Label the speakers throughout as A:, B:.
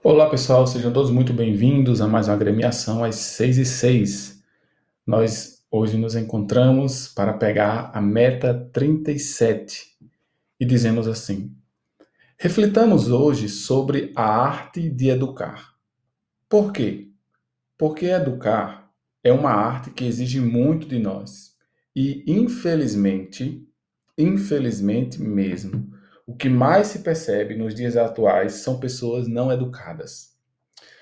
A: Olá pessoal, sejam todos muito bem-vindos a mais uma agremiação às 6 e 6. Nós hoje nos encontramos para pegar a meta 37 e dizemos assim: reflitamos hoje sobre a arte de educar. Por quê? Porque educar é uma arte que exige muito de nós e, infelizmente, infelizmente mesmo, o que mais se percebe nos dias atuais são pessoas não educadas.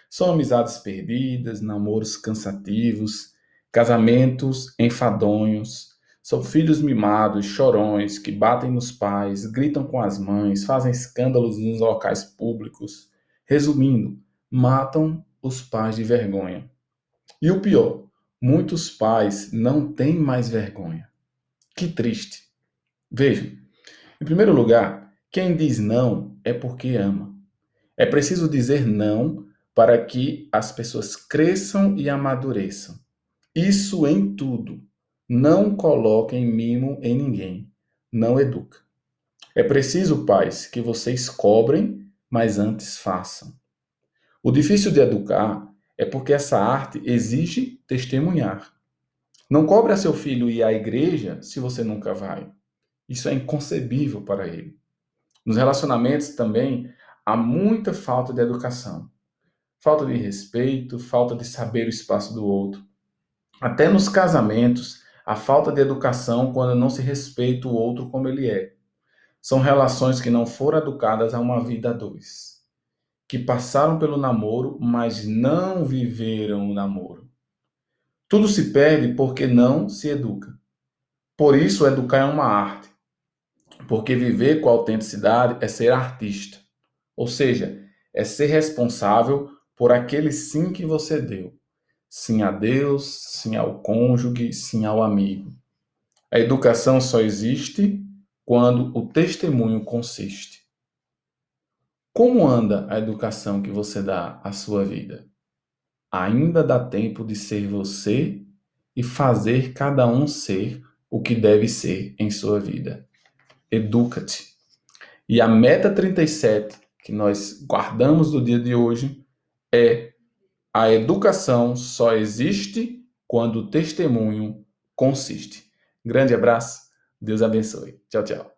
A: São amizades perdidas, namoros cansativos, casamentos enfadonhos, são filhos mimados, chorões, que batem nos pais, gritam com as mães, fazem escândalos nos locais públicos. Resumindo, matam os pais de vergonha. E o pior, muitos pais não têm mais vergonha. Que triste. Vejam, em primeiro lugar, quem diz não é porque ama. É preciso dizer não para que as pessoas cresçam e amadureçam. Isso em tudo. Não coloquem mimo em ninguém. Não educa. É preciso, pais, que vocês cobrem, mas antes façam. O difícil de educar é porque essa arte exige testemunhar. Não cobre a seu filho ir à igreja se você nunca vai. Isso é inconcebível para ele. Nos relacionamentos também há muita falta de educação, falta de respeito, falta de saber o espaço do outro. Até nos casamentos, a falta de educação quando não se respeita o outro como ele é. São relações que não foram educadas a uma vida a dois, que passaram pelo namoro, mas não viveram o namoro. Tudo se perde porque não se educa. Por isso, educar é uma arte. Porque viver com autenticidade é ser artista. Ou seja, é ser responsável por aquele sim que você deu. Sim a Deus, sim ao cônjuge, sim ao amigo. A educação só existe quando o testemunho consiste. Como anda a educação que você dá à sua vida? Ainda dá tempo de ser você e fazer cada um ser o que deve ser em sua vida educa-te. E a meta 37 que nós guardamos do dia de hoje é a educação só existe quando o testemunho consiste. Grande abraço, Deus abençoe. Tchau, tchau.